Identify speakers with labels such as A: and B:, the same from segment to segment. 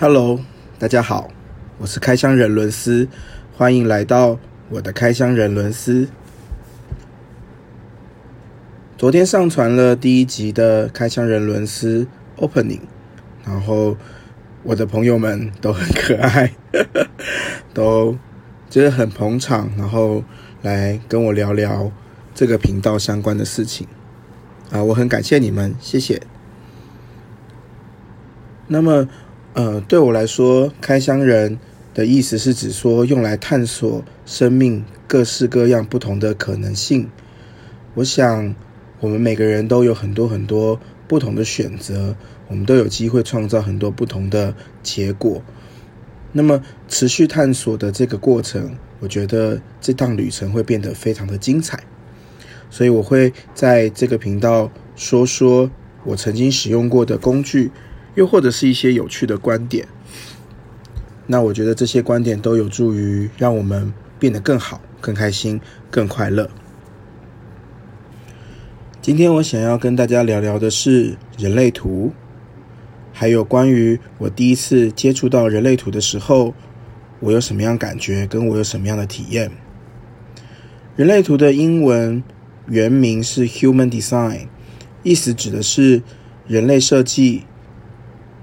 A: Hello，大家好，我是开箱人伦斯，欢迎来到我的开箱人伦斯。昨天上传了第一集的开箱人伦斯 Opening，然后我的朋友们都很可爱，都就是很捧场，然后来跟我聊聊这个频道相关的事情啊，我很感谢你们，谢谢。那么。呃，对我来说，开箱人的意思是指说用来探索生命各式各样不同的可能性。我想，我们每个人都有很多很多不同的选择，我们都有机会创造很多不同的结果。那么，持续探索的这个过程，我觉得这趟旅程会变得非常的精彩。所以，我会在这个频道说说我曾经使用过的工具。又或者是一些有趣的观点，那我觉得这些观点都有助于让我们变得更好、更开心、更快乐。今天我想要跟大家聊聊的是人类图，还有关于我第一次接触到人类图的时候，我有什么样感觉，跟我有什么样的体验。人类图的英文原名是 Human Design，意思指的是人类设计。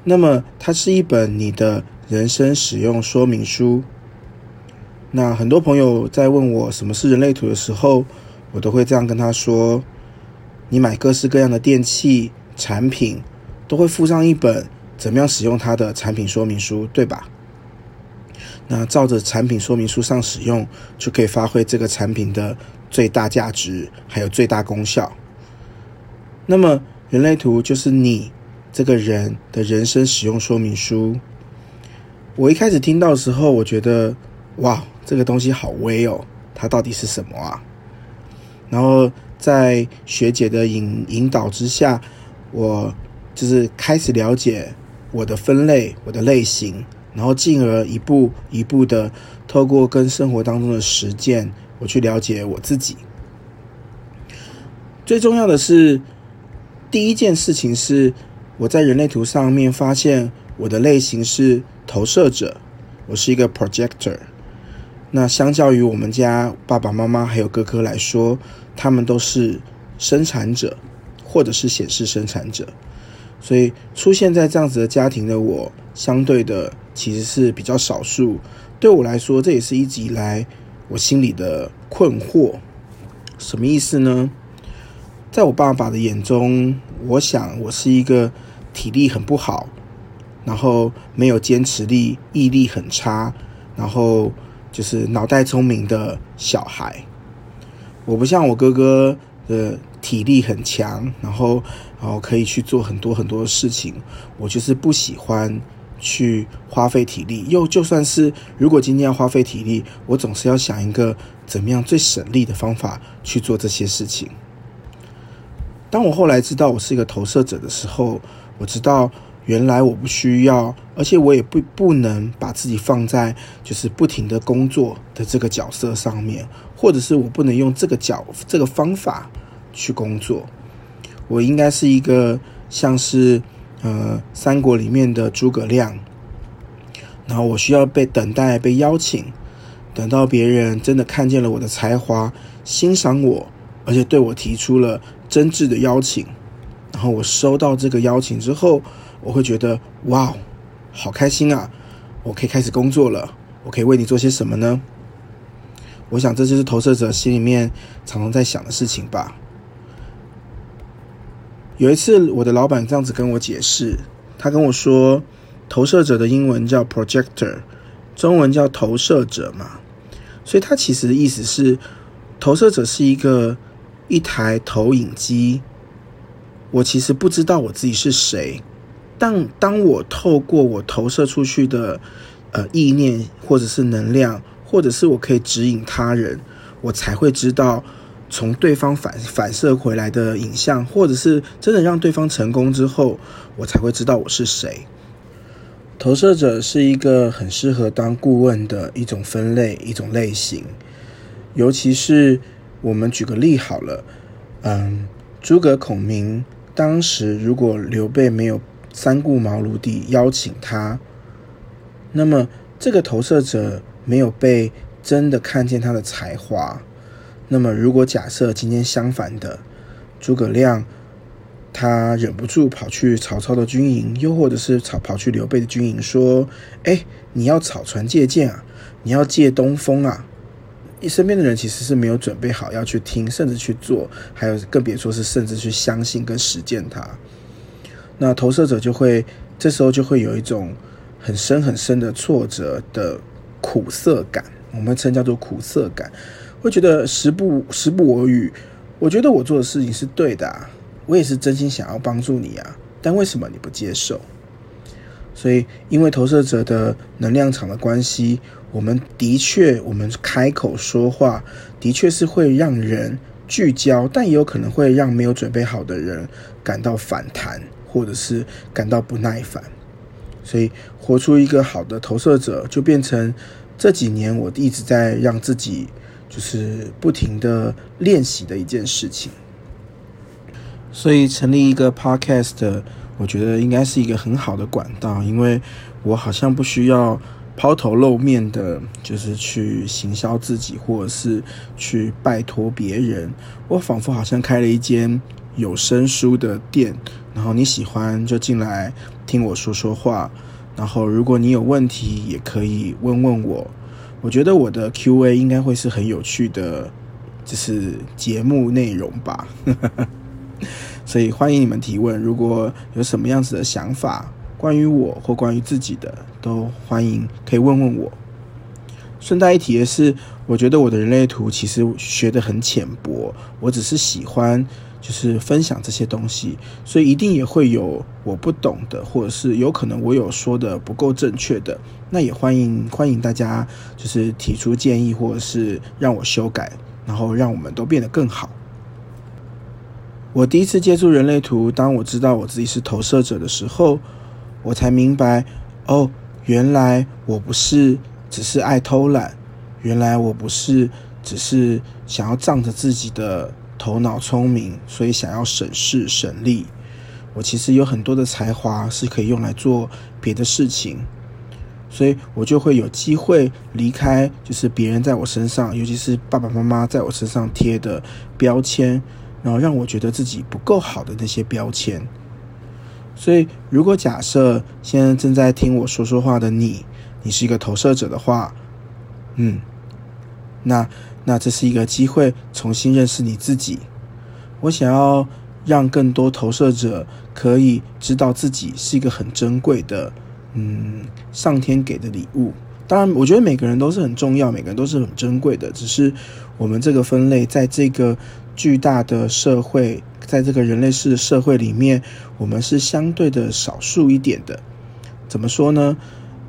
A: 那么，它是一本你的人生使用说明书。那很多朋友在问我什么是人类图的时候，我都会这样跟他说：你买各式各样的电器产品，都会附上一本怎么样使用它的产品说明书，对吧？那照着产品说明书上使用，就可以发挥这个产品的最大价值，还有最大功效。那么，人类图就是你。这个人的人生使用说明书，我一开始听到的时候，我觉得哇，这个东西好微哦，它到底是什么啊？然后在学姐的引引导之下，我就是开始了解我的分类、我的类型，然后进而一步一步的透过跟生活当中的实践，我去了解我自己。最重要的是，第一件事情是。我在人类图上面发现我的类型是投射者，我是一个 projector。那相较于我们家爸爸妈妈还有哥哥来说，他们都是生产者或者是显示生产者，所以出现在这样子的家庭的我，相对的其实是比较少数。对我来说，这也是一直以来我心里的困惑。什么意思呢？在我爸爸的眼中，我想我是一个。体力很不好，然后没有坚持力，毅力很差，然后就是脑袋聪明的小孩。我不像我哥哥的体力很强，然后然后可以去做很多很多事情。我就是不喜欢去花费体力，又就算是如果今天要花费体力，我总是要想一个怎么样最省力的方法去做这些事情。当我后来知道我是一个投射者的时候，我知道，原来我不需要，而且我也不不能把自己放在就是不停的工作的这个角色上面，或者是我不能用这个角这个方法去工作。我应该是一个像是呃三国里面的诸葛亮，然后我需要被等待被邀请，等到别人真的看见了我的才华，欣赏我，而且对我提出了真挚的邀请。然后我收到这个邀请之后，我会觉得哇，好开心啊！我可以开始工作了。我可以为你做些什么呢？我想这就是投射者心里面常常在想的事情吧。有一次，我的老板这样子跟我解释，他跟我说，投射者的英文叫 projector，中文叫投射者嘛。所以他其实的意思是，投射者是一个一台投影机。我其实不知道我自己是谁，但当我透过我投射出去的呃意念，或者是能量，或者是我可以指引他人，我才会知道从对方反反射回来的影像，或者是真的让对方成功之后，我才会知道我是谁。投射者是一个很适合当顾问的一种分类，一种类型，尤其是我们举个例好了，嗯，诸葛孔明。当时如果刘备没有三顾茅庐地邀请他，那么这个投射者没有被真的看见他的才华。那么如果假设今天相反的，诸葛亮他忍不住跑去曹操的军营，又或者是跑跑去刘备的军营，说：“哎，你要草船借箭啊，你要借东风啊！”你身边的人其实是没有准备好要去听，甚至去做，还有更别说是甚至去相信跟实践它。那投射者就会这时候就会有一种很深很深的挫折的苦涩感，我们称叫做苦涩感，会觉得时不时不我与。我觉得我做的事情是对的，我也是真心想要帮助你啊，但为什么你不接受？所以因为投射者的能量场的关系。我们的确，我们开口说话，的确是会让人聚焦，但也有可能会让没有准备好的人感到反弹，或者是感到不耐烦。所以，活出一个好的投射者，就变成这几年我一直在让自己就是不停的练习的一件事情。所以，成立一个 podcast，我觉得应该是一个很好的管道，因为我好像不需要。抛头露面的，就是去行销自己，或者是去拜托别人。我仿佛好像开了一间有声书的店，然后你喜欢就进来听我说说话。然后如果你有问题，也可以问问我。我觉得我的 Q&A 应该会是很有趣的，就是节目内容吧。所以欢迎你们提问，如果有什么样子的想法。关于我或关于自己的，都欢迎可以问问我。顺带一提的是，我觉得我的人类图其实学的很浅薄，我只是喜欢就是分享这些东西，所以一定也会有我不懂的，或者是有可能我有说的不够正确的，那也欢迎欢迎大家就是提出建议，或者是让我修改，然后让我们都变得更好。我第一次接触人类图，当我知道我自己是投射者的时候。我才明白，哦，原来我不是只是爱偷懒，原来我不是只是想要仗着自己的头脑聪明，所以想要省事省力。我其实有很多的才华是可以用来做别的事情，所以我就会有机会离开，就是别人在我身上，尤其是爸爸妈妈在我身上贴的标签，然后让我觉得自己不够好的那些标签。所以，如果假设现在正在听我说说话的你，你是一个投射者的话，嗯，那那这是一个机会，重新认识你自己。我想要让更多投射者可以知道自己是一个很珍贵的，嗯，上天给的礼物。当然，我觉得每个人都是很重要，每个人都是很珍贵的，只是我们这个分类在这个巨大的社会。在这个人类式的社会里面，我们是相对的少数一点的。怎么说呢？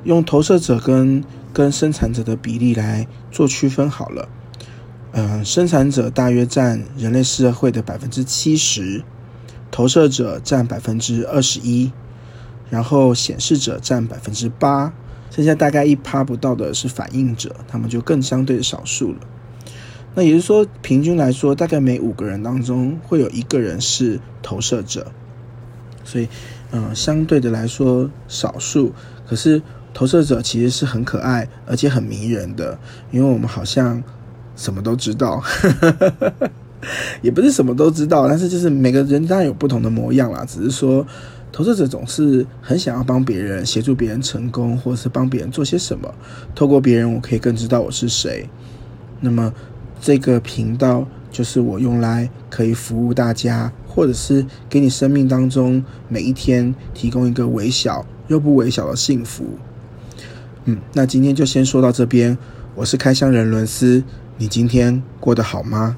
A: 用投射者跟跟生产者的比例来做区分好了。嗯，生产者大约占人类社会的百分之七十，投射者占百分之二十一，然后显示者占百分之八，剩下大概一趴不到的是反应者，他们就更相对的少数了。那也就是说，平均来说，大概每五个人当中会有一个人是投射者，所以，嗯，相对的来说少数。可是投射者其实是很可爱，而且很迷人的，因为我们好像什么都知道，也不是什么都知道，但是就是每个人当然有不同的模样啦。只是说，投射者总是很想要帮别人，协助别人成功，或是帮别人做些什么。透过别人，我可以更知道我是谁。那么。这个频道就是我用来可以服务大家，或者是给你生命当中每一天提供一个微小又不微小的幸福。嗯，那今天就先说到这边。我是开箱人伦斯，你今天过得好吗？